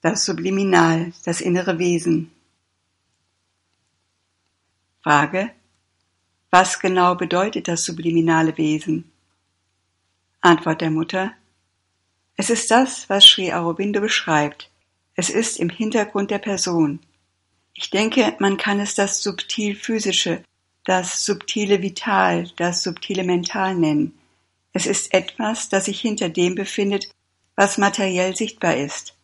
Das Subliminal, das innere Wesen. Frage. Was genau bedeutet das subliminale Wesen? Antwort der Mutter. Es ist das, was Sri Aurobindo beschreibt. Es ist im Hintergrund der Person. Ich denke, man kann es das subtil physische, das subtile Vital, das subtile Mental nennen. Es ist etwas, das sich hinter dem befindet, was materiell sichtbar ist.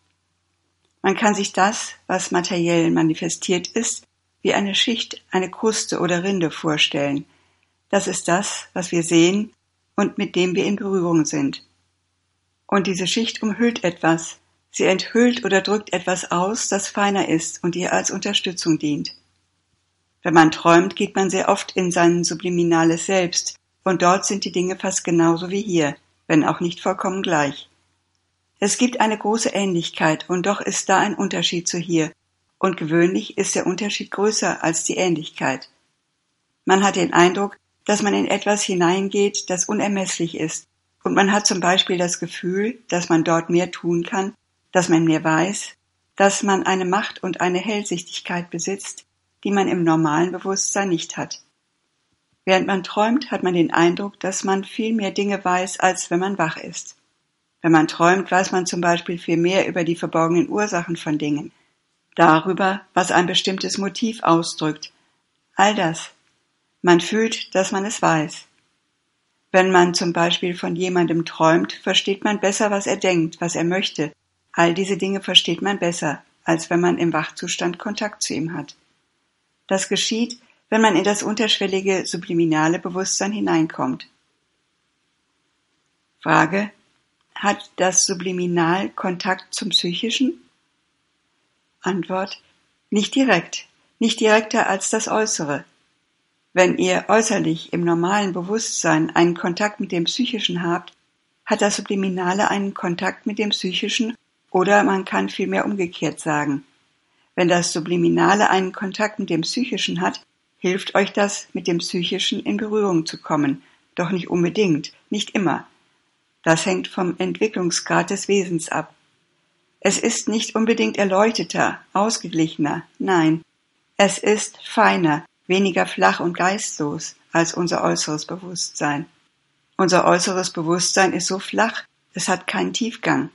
Man kann sich das, was materiell manifestiert ist, wie eine Schicht, eine Kruste oder Rinde vorstellen. Das ist das, was wir sehen und mit dem wir in Berührung sind. Und diese Schicht umhüllt etwas, sie enthüllt oder drückt etwas aus, das feiner ist und ihr als Unterstützung dient. Wenn man träumt, geht man sehr oft in sein subliminales Selbst, und dort sind die Dinge fast genauso wie hier, wenn auch nicht vollkommen gleich. Es gibt eine große Ähnlichkeit, und doch ist da ein Unterschied zu hier, und gewöhnlich ist der Unterschied größer als die Ähnlichkeit. Man hat den Eindruck, dass man in etwas hineingeht, das unermesslich ist, und man hat zum Beispiel das Gefühl, dass man dort mehr tun kann, dass man mehr weiß, dass man eine Macht und eine Hellsichtigkeit besitzt, die man im normalen Bewusstsein nicht hat. Während man träumt, hat man den Eindruck, dass man viel mehr Dinge weiß, als wenn man wach ist. Wenn man träumt, weiß man zum Beispiel viel mehr über die verborgenen Ursachen von Dingen, darüber, was ein bestimmtes Motiv ausdrückt. All das. Man fühlt, dass man es weiß. Wenn man zum Beispiel von jemandem träumt, versteht man besser, was er denkt, was er möchte. All diese Dinge versteht man besser, als wenn man im Wachzustand Kontakt zu ihm hat. Das geschieht, wenn man in das unterschwellige subliminale Bewusstsein hineinkommt. Frage hat das Subliminal Kontakt zum Psychischen? Antwort Nicht direkt, nicht direkter als das Äußere. Wenn ihr äußerlich im normalen Bewusstsein einen Kontakt mit dem Psychischen habt, hat das Subliminale einen Kontakt mit dem Psychischen oder man kann vielmehr umgekehrt sagen. Wenn das Subliminale einen Kontakt mit dem Psychischen hat, hilft euch das, mit dem Psychischen in Berührung zu kommen, doch nicht unbedingt, nicht immer. Das hängt vom Entwicklungsgrad des Wesens ab. Es ist nicht unbedingt erleuchteter, ausgeglichener, nein, es ist feiner, weniger flach und geistlos als unser äußeres Bewusstsein. Unser äußeres Bewusstsein ist so flach, es hat keinen Tiefgang.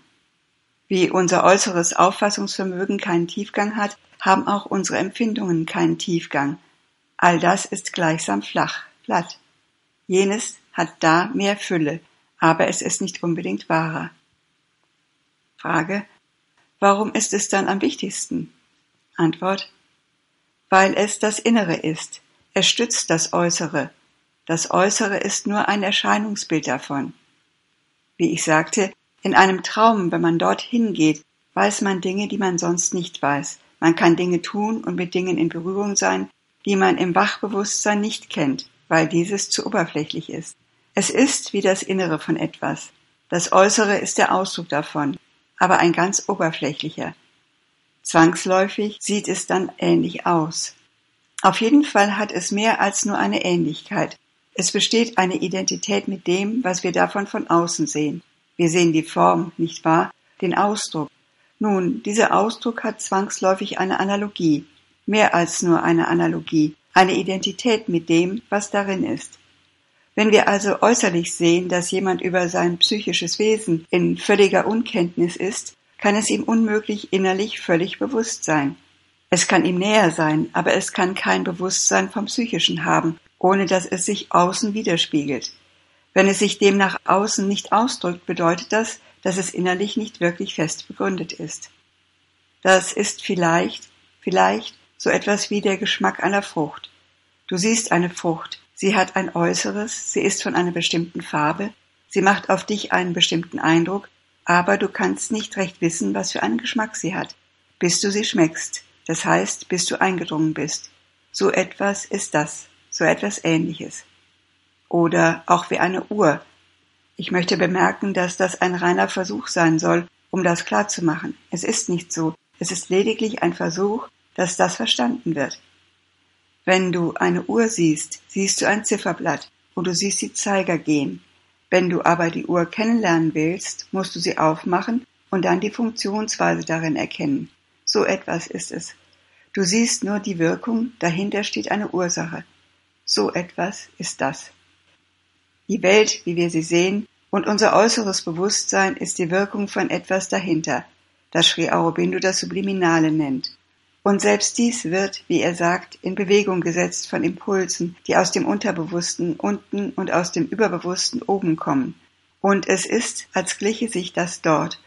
Wie unser äußeres Auffassungsvermögen keinen Tiefgang hat, haben auch unsere Empfindungen keinen Tiefgang. All das ist gleichsam flach, glatt. Jenes hat da mehr Fülle, aber es ist nicht unbedingt wahrer. Frage. Warum ist es dann am wichtigsten? Antwort. Weil es das Innere ist. Es stützt das Äußere. Das Äußere ist nur ein Erscheinungsbild davon. Wie ich sagte, in einem Traum, wenn man dorthin geht, weiß man Dinge, die man sonst nicht weiß. Man kann Dinge tun und mit Dingen in Berührung sein, die man im Wachbewusstsein nicht kennt, weil dieses zu oberflächlich ist. Es ist wie das Innere von etwas. Das Äußere ist der Ausdruck davon, aber ein ganz oberflächlicher. Zwangsläufig sieht es dann ähnlich aus. Auf jeden Fall hat es mehr als nur eine Ähnlichkeit. Es besteht eine Identität mit dem, was wir davon von außen sehen. Wir sehen die Form, nicht wahr? Den Ausdruck. Nun, dieser Ausdruck hat zwangsläufig eine Analogie, mehr als nur eine Analogie, eine Identität mit dem, was darin ist. Wenn wir also äußerlich sehen, dass jemand über sein psychisches Wesen in völliger Unkenntnis ist, kann es ihm unmöglich innerlich völlig bewusst sein. Es kann ihm näher sein, aber es kann kein Bewusstsein vom Psychischen haben, ohne dass es sich außen widerspiegelt. Wenn es sich dem nach außen nicht ausdrückt, bedeutet das, dass es innerlich nicht wirklich fest begründet ist. Das ist vielleicht, vielleicht so etwas wie der Geschmack einer Frucht. Du siehst eine Frucht, Sie hat ein Äußeres, sie ist von einer bestimmten Farbe, sie macht auf dich einen bestimmten Eindruck, aber du kannst nicht recht wissen, was für einen Geschmack sie hat, bis du sie schmeckst, das heißt, bis du eingedrungen bist. So etwas ist das, so etwas ähnliches. Oder auch wie eine Uhr. Ich möchte bemerken, dass das ein reiner Versuch sein soll, um das klarzumachen. Es ist nicht so, es ist lediglich ein Versuch, dass das verstanden wird. Wenn du eine Uhr siehst, siehst du ein Zifferblatt und du siehst die Zeiger gehen. Wenn du aber die Uhr kennenlernen willst, musst du sie aufmachen und dann die Funktionsweise darin erkennen. So etwas ist es. Du siehst nur die Wirkung, dahinter steht eine Ursache. So etwas ist das. Die Welt, wie wir sie sehen, und unser äußeres Bewusstsein ist die Wirkung von etwas dahinter, das Sri Aurobindo das Subliminale nennt. Und selbst dies wird, wie er sagt, in Bewegung gesetzt von Impulsen, die aus dem Unterbewussten unten und aus dem Überbewussten oben kommen. Und es ist, als gliche sich das dort.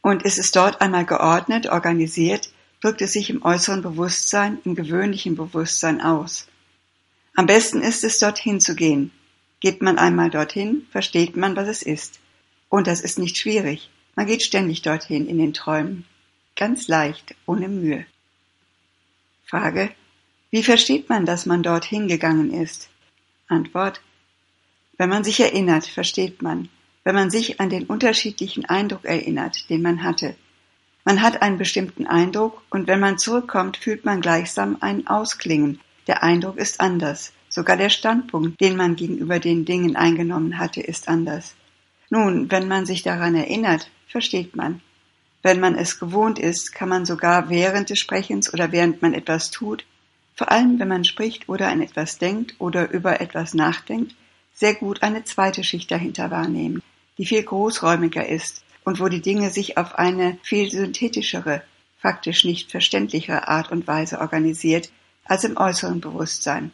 Und ist es dort einmal geordnet, organisiert, drückt es sich im äußeren Bewusstsein, im gewöhnlichen Bewusstsein aus. Am besten ist es, dorthin zu gehen, Geht man einmal dorthin, versteht man, was es ist. Und das ist nicht schwierig. Man geht ständig dorthin in den Träumen. Ganz leicht, ohne Mühe. Frage. Wie versteht man, dass man dorthin gegangen ist? Antwort. Wenn man sich erinnert, versteht man. Wenn man sich an den unterschiedlichen Eindruck erinnert, den man hatte. Man hat einen bestimmten Eindruck und wenn man zurückkommt, fühlt man gleichsam ein Ausklingen. Der Eindruck ist anders. Sogar der Standpunkt, den man gegenüber den Dingen eingenommen hatte, ist anders. Nun, wenn man sich daran erinnert, versteht man. Wenn man es gewohnt ist, kann man sogar während des Sprechens oder während man etwas tut, vor allem wenn man spricht oder an etwas denkt oder über etwas nachdenkt, sehr gut eine zweite Schicht dahinter wahrnehmen, die viel großräumiger ist und wo die Dinge sich auf eine viel synthetischere, faktisch nicht verständlichere Art und Weise organisiert als im äußeren Bewusstsein.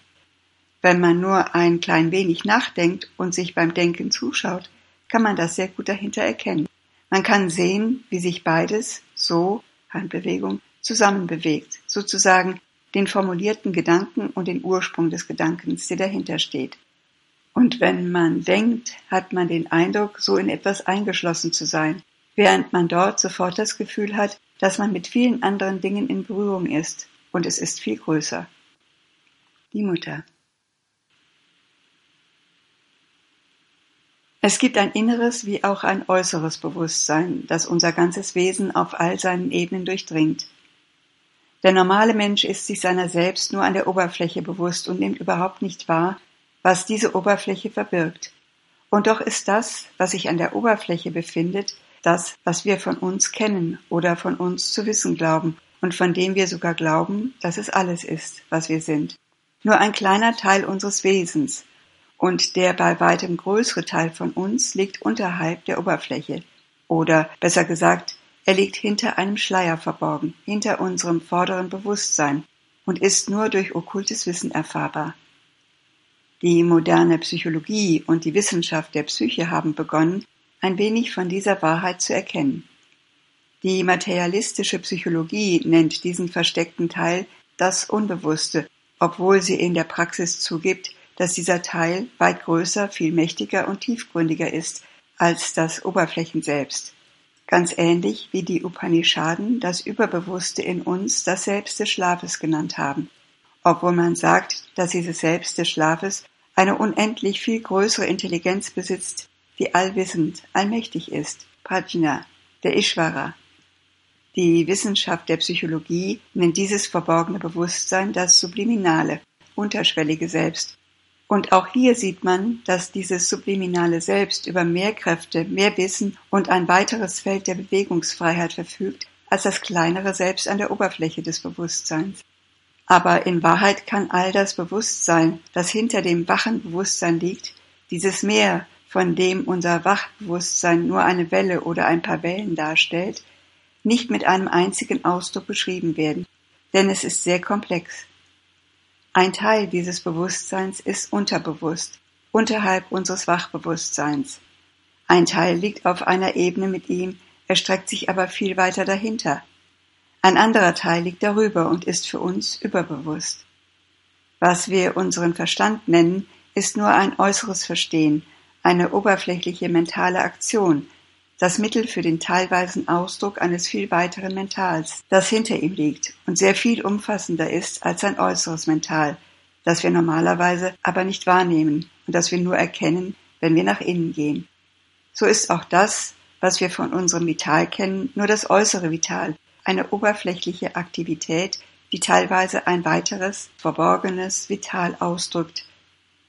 Wenn man nur ein klein wenig nachdenkt und sich beim Denken zuschaut, kann man das sehr gut dahinter erkennen. Man kann sehen, wie sich beides, so, Handbewegung, zusammenbewegt, sozusagen den formulierten Gedanken und den Ursprung des Gedankens, der dahinter steht. Und wenn man denkt, hat man den Eindruck, so in etwas eingeschlossen zu sein, während man dort sofort das Gefühl hat, dass man mit vielen anderen Dingen in Berührung ist, und es ist viel größer. Die Mutter. Es gibt ein inneres wie auch ein äußeres Bewusstsein, das unser ganzes Wesen auf all seinen Ebenen durchdringt. Der normale Mensch ist sich seiner selbst nur an der Oberfläche bewusst und nimmt überhaupt nicht wahr, was diese Oberfläche verbirgt. Und doch ist das, was sich an der Oberfläche befindet, das, was wir von uns kennen oder von uns zu wissen glauben und von dem wir sogar glauben, dass es alles ist, was wir sind. Nur ein kleiner Teil unseres Wesens, und der bei weitem größere Teil von uns liegt unterhalb der Oberfläche. Oder besser gesagt, er liegt hinter einem Schleier verborgen, hinter unserem vorderen Bewusstsein und ist nur durch okkultes Wissen erfahrbar. Die moderne Psychologie und die Wissenschaft der Psyche haben begonnen, ein wenig von dieser Wahrheit zu erkennen. Die materialistische Psychologie nennt diesen versteckten Teil das Unbewusste, obwohl sie in der Praxis zugibt, dass dieser Teil weit größer, viel mächtiger und tiefgründiger ist als das Oberflächen selbst. Ganz ähnlich wie die Upanishaden das Überbewusste in uns das Selbst des Schlafes genannt haben, obwohl man sagt, dass dieses Selbst des Schlafes eine unendlich viel größere Intelligenz besitzt, die allwissend, allmächtig ist, Prajna, der Ishvara. Die Wissenschaft der Psychologie nennt dieses verborgene Bewusstsein das subliminale, unterschwellige Selbst und auch hier sieht man, dass dieses subliminale Selbst über mehr Kräfte, mehr Wissen und ein weiteres Feld der Bewegungsfreiheit verfügt, als das kleinere Selbst an der Oberfläche des Bewusstseins. Aber in Wahrheit kann all das Bewusstsein, das hinter dem wachen Bewusstsein liegt, dieses Meer, von dem unser Wachbewusstsein nur eine Welle oder ein paar Wellen darstellt, nicht mit einem einzigen Ausdruck beschrieben werden, denn es ist sehr komplex. Ein Teil dieses Bewusstseins ist unterbewusst, unterhalb unseres Wachbewusstseins. Ein Teil liegt auf einer Ebene mit ihm, erstreckt sich aber viel weiter dahinter. Ein anderer Teil liegt darüber und ist für uns überbewusst. Was wir unseren Verstand nennen, ist nur ein äußeres Verstehen, eine oberflächliche mentale Aktion, das Mittel für den teilweisen Ausdruck eines viel weiteren Mentals, das hinter ihm liegt und sehr viel umfassender ist als sein äußeres Mental, das wir normalerweise aber nicht wahrnehmen und das wir nur erkennen, wenn wir nach innen gehen. So ist auch das, was wir von unserem Vital kennen, nur das äußere Vital, eine oberflächliche Aktivität, die teilweise ein weiteres, verborgenes Vital ausdrückt,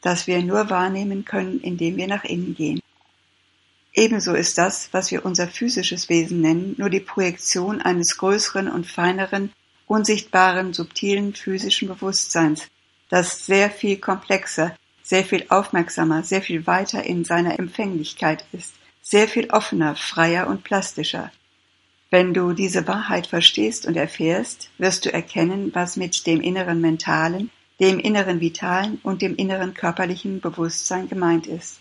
das wir nur wahrnehmen können, indem wir nach innen gehen. Ebenso ist das, was wir unser physisches Wesen nennen, nur die Projektion eines größeren und feineren, unsichtbaren, subtilen physischen Bewusstseins, das sehr viel komplexer, sehr viel aufmerksamer, sehr viel weiter in seiner Empfänglichkeit ist, sehr viel offener, freier und plastischer. Wenn du diese Wahrheit verstehst und erfährst, wirst du erkennen, was mit dem inneren mentalen, dem inneren vitalen und dem inneren körperlichen Bewusstsein gemeint ist.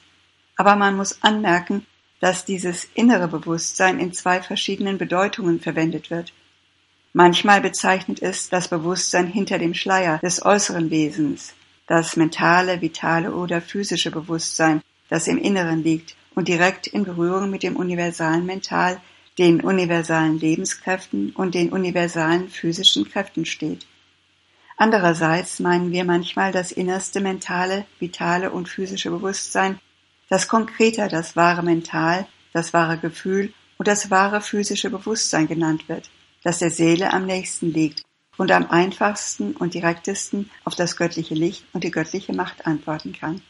Aber man muss anmerken, dass dieses innere Bewusstsein in zwei verschiedenen Bedeutungen verwendet wird. Manchmal bezeichnet es das Bewusstsein hinter dem Schleier des äußeren Wesens, das mentale, vitale oder physische Bewusstsein, das im Inneren liegt und direkt in Berührung mit dem universalen Mental, den universalen Lebenskräften und den universalen physischen Kräften steht. Andererseits meinen wir manchmal das innerste mentale, vitale und physische Bewusstsein, das konkreter das wahre Mental, das wahre Gefühl und das wahre physische Bewusstsein genannt wird, das der Seele am nächsten liegt und am einfachsten und direktesten auf das göttliche Licht und die göttliche Macht antworten kann.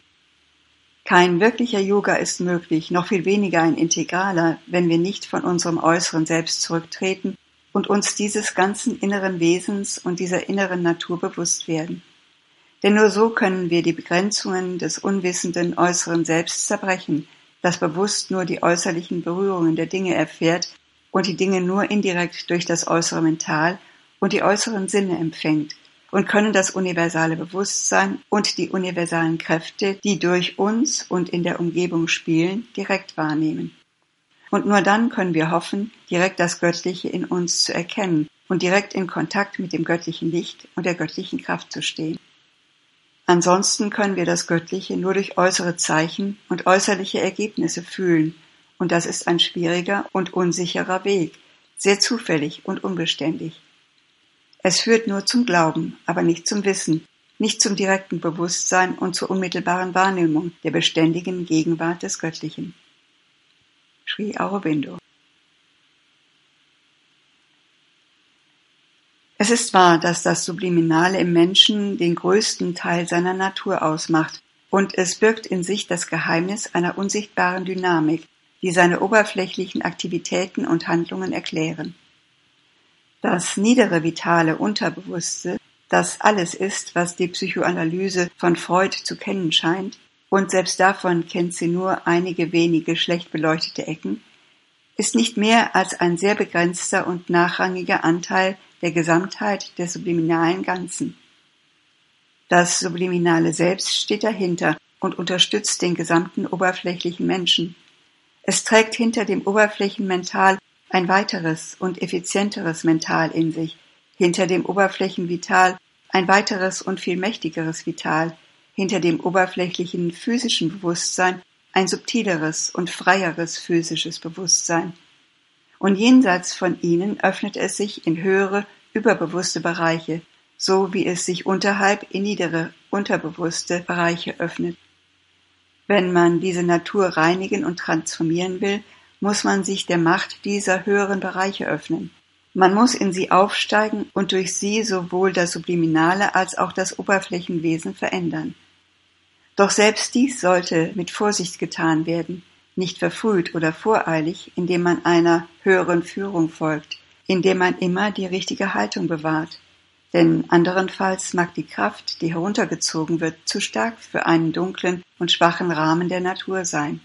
Kein wirklicher Yoga ist möglich, noch viel weniger ein integraler, wenn wir nicht von unserem äußeren Selbst zurücktreten und uns dieses ganzen inneren Wesens und dieser inneren Natur bewusst werden. Denn nur so können wir die Begrenzungen des unwissenden äußeren Selbst zerbrechen, das bewusst nur die äußerlichen Berührungen der Dinge erfährt und die Dinge nur indirekt durch das äußere Mental und die äußeren Sinne empfängt und können das universale Bewusstsein und die universalen Kräfte, die durch uns und in der Umgebung spielen, direkt wahrnehmen. Und nur dann können wir hoffen, direkt das Göttliche in uns zu erkennen und direkt in Kontakt mit dem göttlichen Licht und der göttlichen Kraft zu stehen. Ansonsten können wir das Göttliche nur durch äußere Zeichen und äußerliche Ergebnisse fühlen, und das ist ein schwieriger und unsicherer Weg, sehr zufällig und unbeständig. Es führt nur zum Glauben, aber nicht zum Wissen, nicht zum direkten Bewusstsein und zur unmittelbaren Wahrnehmung der beständigen Gegenwart des Göttlichen. Sri Aurobindo Es ist wahr, dass das Subliminale im Menschen den größten Teil seiner Natur ausmacht, und es birgt in sich das Geheimnis einer unsichtbaren Dynamik, die seine oberflächlichen Aktivitäten und Handlungen erklären. Das niedere vitale Unterbewusste, das alles ist, was die Psychoanalyse von Freud zu kennen scheint, und selbst davon kennt sie nur einige wenige schlecht beleuchtete Ecken, ist nicht mehr als ein sehr begrenzter und nachrangiger Anteil der Gesamtheit des subliminalen Ganzen. Das subliminale Selbst steht dahinter und unterstützt den gesamten oberflächlichen Menschen. Es trägt hinter dem Oberflächenmental ein weiteres und effizienteres Mental in sich, hinter dem Oberflächenvital ein weiteres und viel mächtigeres Vital, hinter dem oberflächlichen physischen Bewusstsein ein subtileres und freieres physisches Bewusstsein. Und jenseits von ihnen öffnet es sich in höhere, überbewusste Bereiche, so wie es sich unterhalb in niedere, unterbewusste Bereiche öffnet. Wenn man diese Natur reinigen und transformieren will, muss man sich der Macht dieser höheren Bereiche öffnen. Man muss in sie aufsteigen und durch sie sowohl das Subliminale als auch das Oberflächenwesen verändern. Doch selbst dies sollte mit Vorsicht getan werden, nicht verfrüht oder voreilig, indem man einer höheren Führung folgt, indem man immer die richtige Haltung bewahrt. Denn anderenfalls mag die Kraft, die heruntergezogen wird, zu stark für einen dunklen und schwachen Rahmen der Natur sein.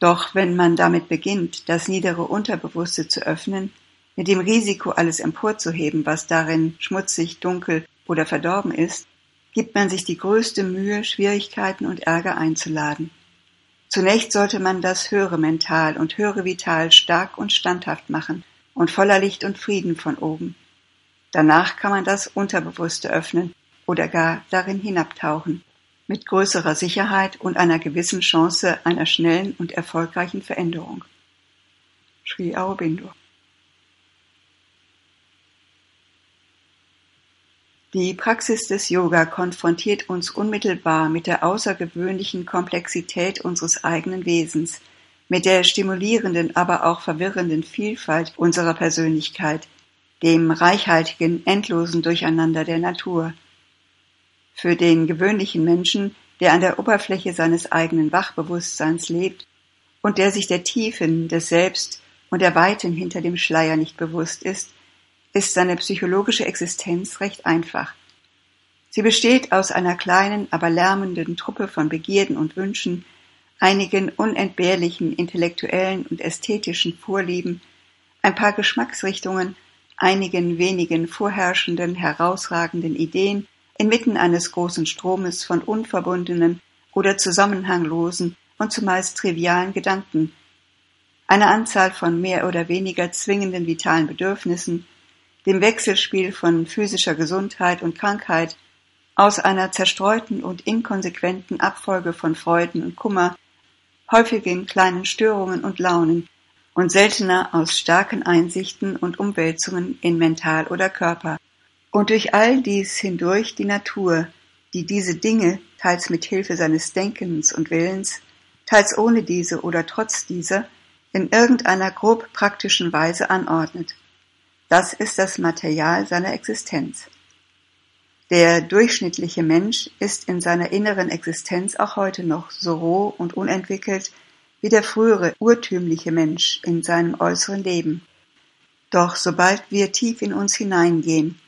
Doch wenn man damit beginnt, das niedere Unterbewusste zu öffnen, mit dem Risiko, alles emporzuheben, was darin schmutzig, dunkel oder verdorben ist, gibt man sich die größte Mühe, Schwierigkeiten und Ärger einzuladen. Zunächst sollte man das höhere Mental und höhere Vital stark und standhaft machen und voller Licht und Frieden von oben. Danach kann man das Unterbewusste öffnen oder gar darin hinabtauchen mit größerer Sicherheit und einer gewissen Chance einer schnellen und erfolgreichen Veränderung. Sri Aurobindo. Die Praxis des Yoga konfrontiert uns unmittelbar mit der außergewöhnlichen Komplexität unseres eigenen Wesens, mit der stimulierenden, aber auch verwirrenden Vielfalt unserer Persönlichkeit, dem reichhaltigen, endlosen Durcheinander der Natur, für den gewöhnlichen Menschen, der an der Oberfläche seines eigenen Wachbewusstseins lebt und der sich der Tiefen des Selbst und der Weiten hinter dem Schleier nicht bewusst ist, ist seine psychologische Existenz recht einfach. Sie besteht aus einer kleinen, aber lärmenden Truppe von Begierden und Wünschen, einigen unentbehrlichen intellektuellen und ästhetischen Vorlieben, ein paar Geschmacksrichtungen, einigen wenigen vorherrschenden, herausragenden Ideen inmitten eines großen Stromes von unverbundenen oder zusammenhanglosen und zumeist trivialen Gedanken, eine Anzahl von mehr oder weniger zwingenden vitalen Bedürfnissen, dem Wechselspiel von physischer Gesundheit und Krankheit, aus einer zerstreuten und inkonsequenten Abfolge von Freuden und Kummer, häufigen kleinen Störungen und Launen und seltener aus starken Einsichten und Umwälzungen in Mental oder Körper. Und durch all dies hindurch die Natur, die diese Dinge teils mit Hilfe seines Denkens und Willens, teils ohne diese oder trotz dieser, in irgendeiner grob praktischen Weise anordnet. Das ist das Material seiner Existenz. Der durchschnittliche Mensch ist in seiner inneren Existenz auch heute noch so roh und unentwickelt wie der frühere urtümliche Mensch in seinem äußeren Leben. Doch sobald wir tief in uns hineingehen,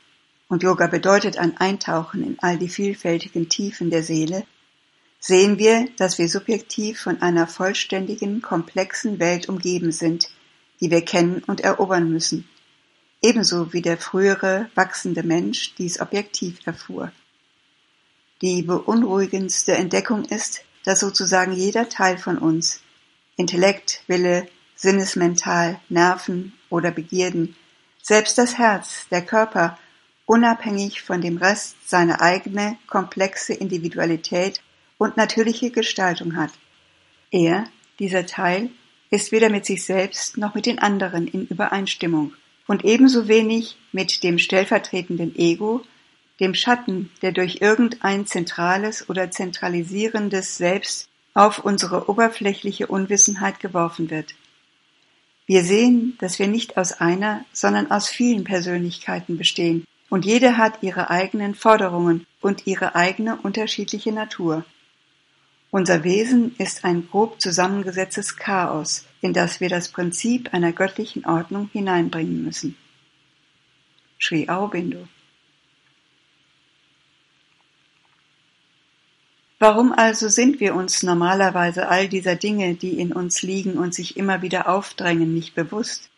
und Yoga bedeutet ein Eintauchen in all die vielfältigen Tiefen der Seele, sehen wir, dass wir subjektiv von einer vollständigen, komplexen Welt umgeben sind, die wir kennen und erobern müssen ebenso wie der frühere wachsende Mensch dies objektiv erfuhr. Die beunruhigendste Entdeckung ist, dass sozusagen jeder Teil von uns Intellekt, Wille, Sinnesmental, Nerven oder Begierden, selbst das Herz, der Körper, unabhängig von dem Rest seine eigene komplexe Individualität und natürliche Gestaltung hat. Er, dieser Teil, ist weder mit sich selbst noch mit den anderen in Übereinstimmung und ebenso wenig mit dem stellvertretenden Ego, dem Schatten, der durch irgendein zentrales oder zentralisierendes Selbst auf unsere oberflächliche Unwissenheit geworfen wird. Wir sehen, dass wir nicht aus einer, sondern aus vielen Persönlichkeiten bestehen, und jede hat ihre eigenen Forderungen und ihre eigene unterschiedliche Natur. Unser Wesen ist ein grob zusammengesetztes Chaos, in das wir das Prinzip einer göttlichen Ordnung hineinbringen müssen. Sri Aurobindo Warum also sind wir uns normalerweise all dieser Dinge, die in uns liegen und sich immer wieder aufdrängen, nicht bewusst?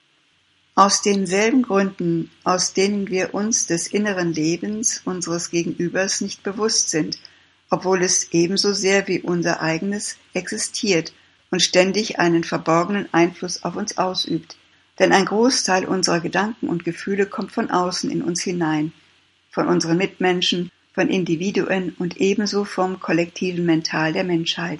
Aus denselben Gründen, aus denen wir uns des inneren Lebens unseres Gegenübers nicht bewusst sind – obwohl es ebenso sehr wie unser eigenes existiert und ständig einen verborgenen Einfluss auf uns ausübt. Denn ein Großteil unserer Gedanken und Gefühle kommt von außen in uns hinein, von unseren Mitmenschen, von Individuen und ebenso vom kollektiven Mental der Menschheit.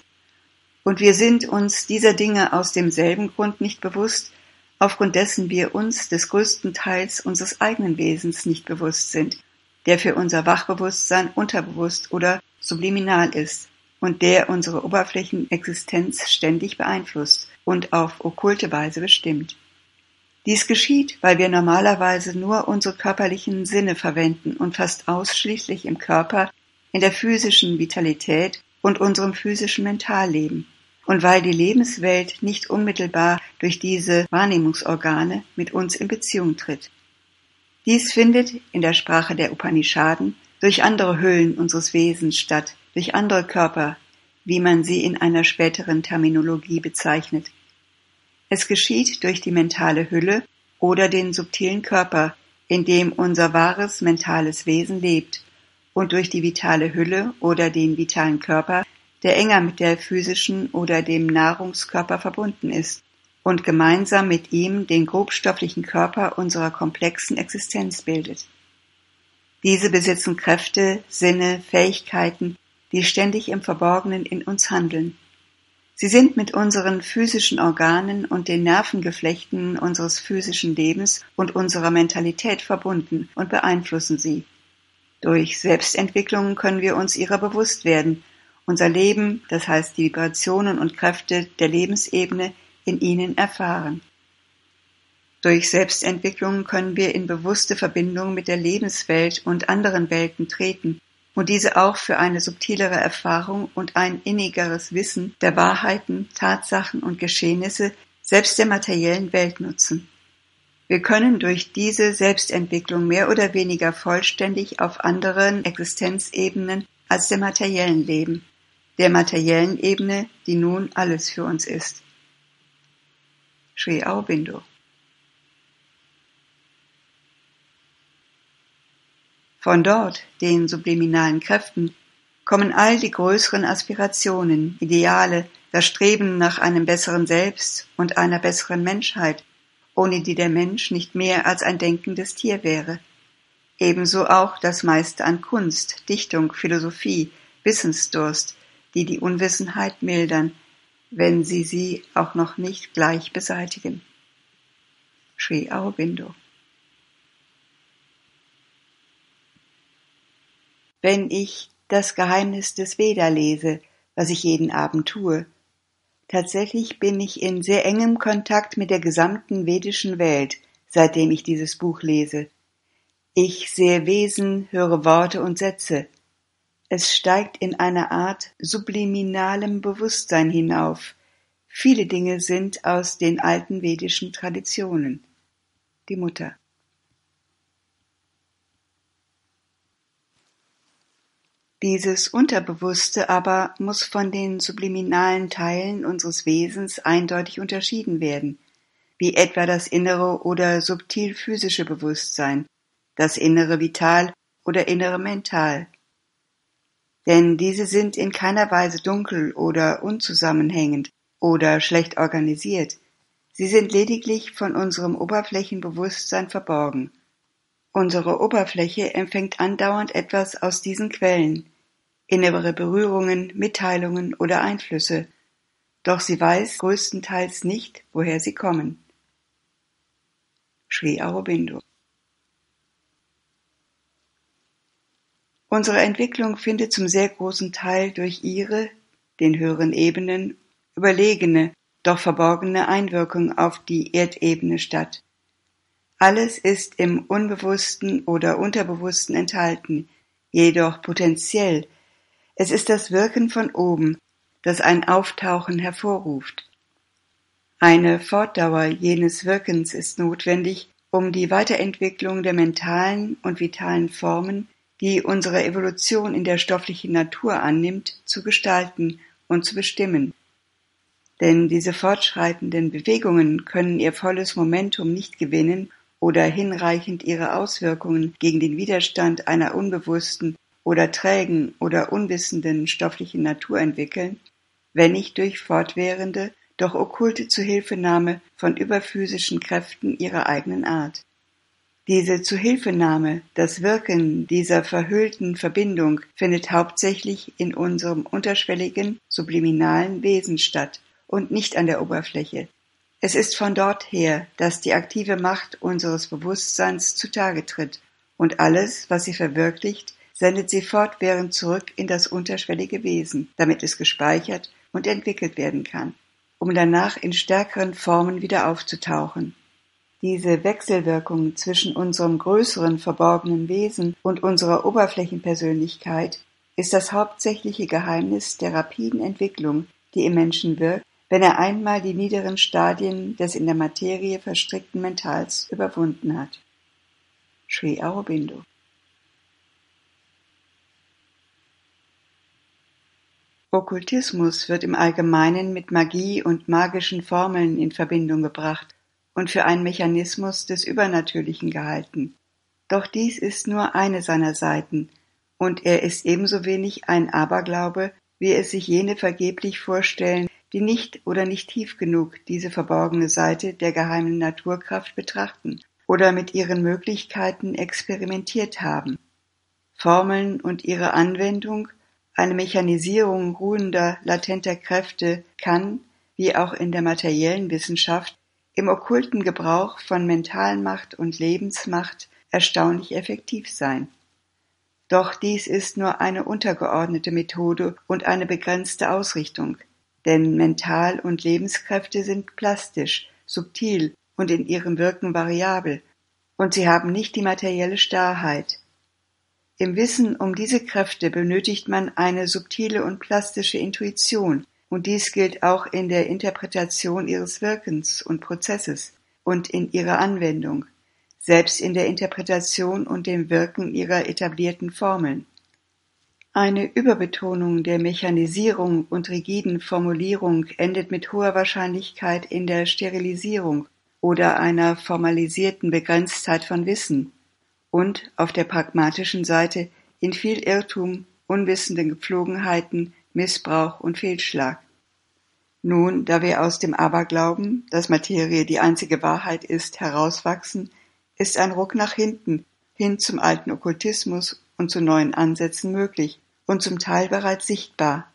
Und wir sind uns dieser Dinge aus demselben Grund nicht bewusst, aufgrund dessen wir uns des größten Teils unseres eigenen Wesens nicht bewusst sind, der für unser Wachbewusstsein unterbewusst oder subliminal ist und der unsere Oberflächenexistenz ständig beeinflusst und auf okkulte Weise bestimmt. Dies geschieht, weil wir normalerweise nur unsere körperlichen Sinne verwenden und fast ausschließlich im Körper, in der physischen Vitalität und unserem physischen Mentalleben und weil die Lebenswelt nicht unmittelbar durch diese Wahrnehmungsorgane mit uns in Beziehung tritt. Dies findet in der Sprache der Upanishaden durch andere Hüllen unseres Wesens statt, durch andere Körper, wie man sie in einer späteren Terminologie bezeichnet. Es geschieht durch die mentale Hülle oder den subtilen Körper, in dem unser wahres mentales Wesen lebt, und durch die vitale Hülle oder den vitalen Körper, der enger mit der physischen oder dem Nahrungskörper verbunden ist und gemeinsam mit ihm den grobstofflichen Körper unserer komplexen Existenz bildet. Diese besitzen Kräfte, Sinne, Fähigkeiten, die ständig im Verborgenen in uns handeln. Sie sind mit unseren physischen Organen und den Nervengeflechten unseres physischen Lebens und unserer Mentalität verbunden und beeinflussen sie. Durch Selbstentwicklung können wir uns ihrer bewusst werden, unser Leben, das heißt die Vibrationen und Kräfte der Lebensebene, in ihnen erfahren. Durch Selbstentwicklung können wir in bewusste Verbindung mit der Lebenswelt und anderen Welten treten und diese auch für eine subtilere Erfahrung und ein innigeres Wissen der Wahrheiten, Tatsachen und Geschehnisse selbst der materiellen Welt nutzen. Wir können durch diese Selbstentwicklung mehr oder weniger vollständig auf anderen Existenzebenen als der materiellen leben, der materiellen Ebene, die nun alles für uns ist. Sri Aurobindo Von dort, den subliminalen Kräften, kommen all die größeren Aspirationen, Ideale, das Streben nach einem besseren Selbst und einer besseren Menschheit, ohne die der Mensch nicht mehr als ein denkendes Tier wäre. Ebenso auch das meiste an Kunst, Dichtung, Philosophie, Wissensdurst, die die Unwissenheit mildern, wenn sie sie auch noch nicht gleich beseitigen. Sri Aurobindo wenn ich das Geheimnis des Veda lese, was ich jeden Abend tue. Tatsächlich bin ich in sehr engem Kontakt mit der gesamten vedischen Welt, seitdem ich dieses Buch lese. Ich sehe Wesen, höre Worte und Sätze. Es steigt in einer Art subliminalem Bewusstsein hinauf. Viele Dinge sind aus den alten vedischen Traditionen. Die Mutter. Dieses Unterbewusste aber muss von den subliminalen Teilen unseres Wesens eindeutig unterschieden werden, wie etwa das innere oder subtil physische Bewusstsein, das innere Vital oder innere Mental. Denn diese sind in keiner Weise dunkel oder unzusammenhängend oder schlecht organisiert, sie sind lediglich von unserem Oberflächenbewusstsein verborgen. Unsere Oberfläche empfängt andauernd etwas aus diesen Quellen, innere Berührungen, Mitteilungen oder Einflüsse, doch sie weiß größtenteils nicht, woher sie kommen. Sri Aurobindo Unsere Entwicklung findet zum sehr großen Teil durch ihre, den höheren Ebenen, überlegene, doch verborgene Einwirkung auf die Erdebene statt. Alles ist im Unbewussten oder Unterbewussten enthalten, jedoch potenziell es ist das Wirken von oben, das ein Auftauchen hervorruft. Eine Fortdauer jenes Wirkens ist notwendig, um die Weiterentwicklung der mentalen und vitalen Formen, die unsere Evolution in der stofflichen Natur annimmt, zu gestalten und zu bestimmen. Denn diese fortschreitenden Bewegungen können ihr volles Momentum nicht gewinnen oder hinreichend ihre Auswirkungen gegen den Widerstand einer unbewussten oder trägen oder unwissenden stofflichen Natur entwickeln, wenn nicht durch fortwährende, doch okkulte Zuhilfenahme von überphysischen Kräften ihrer eigenen Art. Diese Zuhilfenahme, das Wirken dieser verhüllten Verbindung findet hauptsächlich in unserem unterschwelligen, subliminalen Wesen statt und nicht an der Oberfläche. Es ist von dort her, dass die aktive Macht unseres Bewusstseins zutage tritt und alles, was sie verwirklicht, sendet sie fortwährend zurück in das unterschwellige Wesen, damit es gespeichert und entwickelt werden kann, um danach in stärkeren Formen wieder aufzutauchen. Diese Wechselwirkung zwischen unserem größeren verborgenen Wesen und unserer Oberflächenpersönlichkeit ist das hauptsächliche Geheimnis der rapiden Entwicklung, die im Menschen wirkt, wenn er einmal die niederen Stadien des in der Materie verstrickten Mentals überwunden hat. Sri Aurobindo Okkultismus wird im Allgemeinen mit Magie und magischen Formeln in Verbindung gebracht und für einen Mechanismus des Übernatürlichen gehalten. Doch dies ist nur eine seiner Seiten, und er ist ebenso wenig ein Aberglaube, wie es sich jene vergeblich vorstellen, die nicht oder nicht tief genug diese verborgene Seite der geheimen Naturkraft betrachten oder mit ihren Möglichkeiten experimentiert haben. Formeln und ihre Anwendung eine Mechanisierung ruhender, latenter Kräfte kann, wie auch in der materiellen Wissenschaft, im okkulten Gebrauch von Mentalmacht und Lebensmacht erstaunlich effektiv sein. Doch dies ist nur eine untergeordnete Methode und eine begrenzte Ausrichtung, denn Mental- und Lebenskräfte sind plastisch, subtil und in ihrem Wirken variabel, und sie haben nicht die materielle Starrheit, Im Wissen um diese Kräfte benötigt man eine subtile und plastische Intuition, und dies gilt auch in der Interpretation ihres Wirkens und Prozesses und in ihrer Anwendung, selbst in der Interpretation und dem Wirken ihrer etablierten Formeln. Eine Überbetonung der Mechanisierung und rigiden Formulierung endet mit hoher Wahrscheinlichkeit in der Sterilisierung oder einer formalisierten Begrenztheit von Wissen und auf der pragmatischen Seite in viel Irrtum, unwissenden Gepflogenheiten, Missbrauch und Fehlschlag. Nun, da wir aus dem Aberglauben, dass Materie die einzige Wahrheit ist, herauswachsen, ist ein Ruck nach hinten, hin zum alten Okkultismus und zu neuen Ansätzen möglich, und zum Teil bereits sichtbar.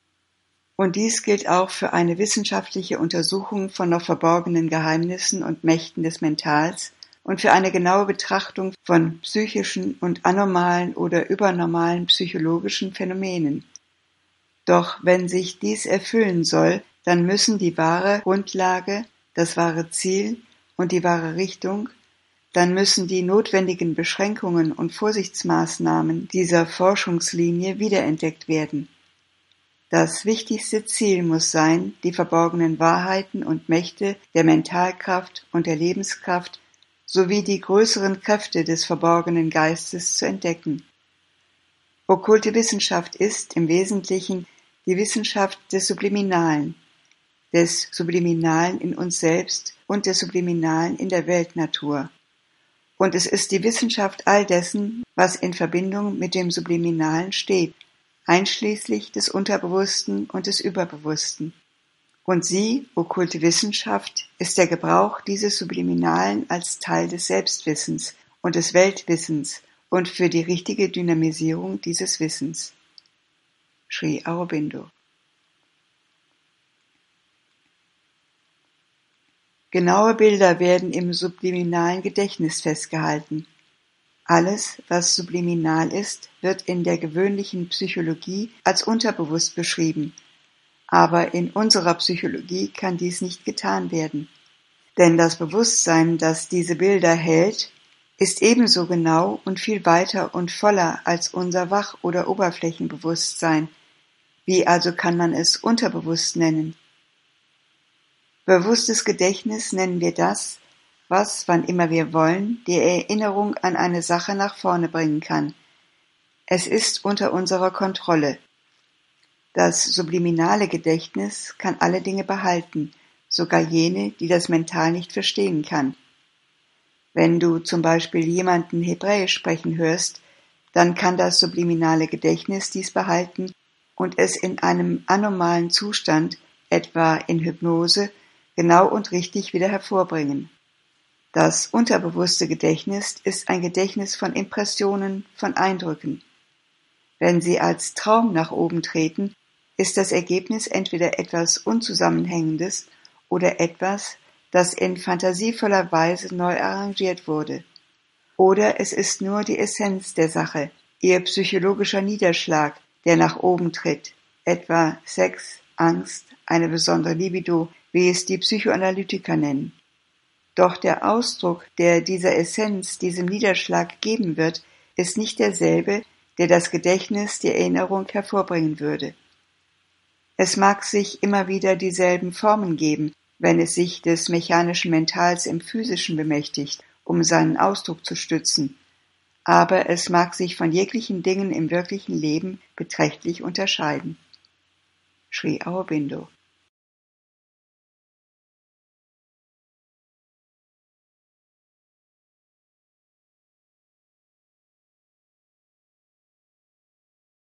Und dies gilt auch für eine wissenschaftliche Untersuchung von noch verborgenen Geheimnissen und Mächten des Mentals und für eine genaue Betrachtung von psychischen und anormalen oder übernormalen psychologischen Phänomenen. Doch wenn sich dies erfüllen soll, dann müssen die wahre Grundlage, das wahre Ziel und die wahre Richtung dann müssen die notwendigen Beschränkungen und Vorsichtsmaßnahmen dieser Forschungslinie wiederentdeckt werden. Das wichtigste Ziel muss sein, die verborgenen Wahrheiten und Mächte der Mentalkraft und der Lebenskraft sowie die größeren Kräfte des verborgenen Geistes zu entdecken. Okkulte Wissenschaft ist im Wesentlichen die Wissenschaft des Subliminalen, des Subliminalen in uns selbst und des Subliminalen in der Weltnatur. Und es ist die Wissenschaft all dessen, was in Verbindung mit dem Subliminalen steht, einschließlich des Unterbewussten und des Überbewussten. Und sie, okkulte Wissenschaft, ist der Gebrauch dieses Subliminalen als Teil des Selbstwissens und des Weltwissens und für die richtige Dynamisierung dieses Wissens. Sri Aurobindo Genaue Bilder werden im subliminalen Gedächtnis festgehalten. Alles, was subliminal ist, wird in der gewöhnlichen Psychologie als unterbewusst beschrieben, aber in unserer Psychologie kann dies nicht getan werden. Denn das Bewusstsein, das diese Bilder hält, ist ebenso genau und viel weiter und voller als unser Wach- oder Oberflächenbewusstsein. Wie also kann man es unterbewusst nennen? Bewusstes Gedächtnis nennen wir das, was, wann immer wir wollen, die Erinnerung an eine Sache nach vorne bringen kann. Es ist unter unserer Kontrolle. Das subliminale Gedächtnis kann alle Dinge behalten, sogar jene, die das mental nicht verstehen kann. Wenn du zum Beispiel jemanden Hebräisch sprechen hörst, dann kann das subliminale Gedächtnis dies behalten und es in einem anormalen Zustand, etwa in Hypnose, genau und richtig wieder hervorbringen. Das unterbewusste Gedächtnis ist ein Gedächtnis von Impressionen, von Eindrücken. Wenn sie als Traum nach oben treten, ist das Ergebnis entweder etwas Unzusammenhängendes oder etwas, das in fantasievoller Weise neu arrangiert wurde. Oder es ist nur die Essenz der Sache, ihr psychologischer Niederschlag, der nach oben tritt, etwa Sex, Angst, eine besondere Libido, wie es die Psychoanalytiker nennen. Doch der Ausdruck, der dieser Essenz, diesem Niederschlag geben wird, ist nicht derselbe, der das Gedächtnis, die Erinnerung hervorbringen würde. Es mag sich immer wieder dieselben Formen geben, wenn es sich des mechanischen Mentals im physischen bemächtigt, um seinen Ausdruck zu stützen, aber es mag sich von jeglichen Dingen im wirklichen Leben beträchtlich unterscheiden. Sri Aurobindo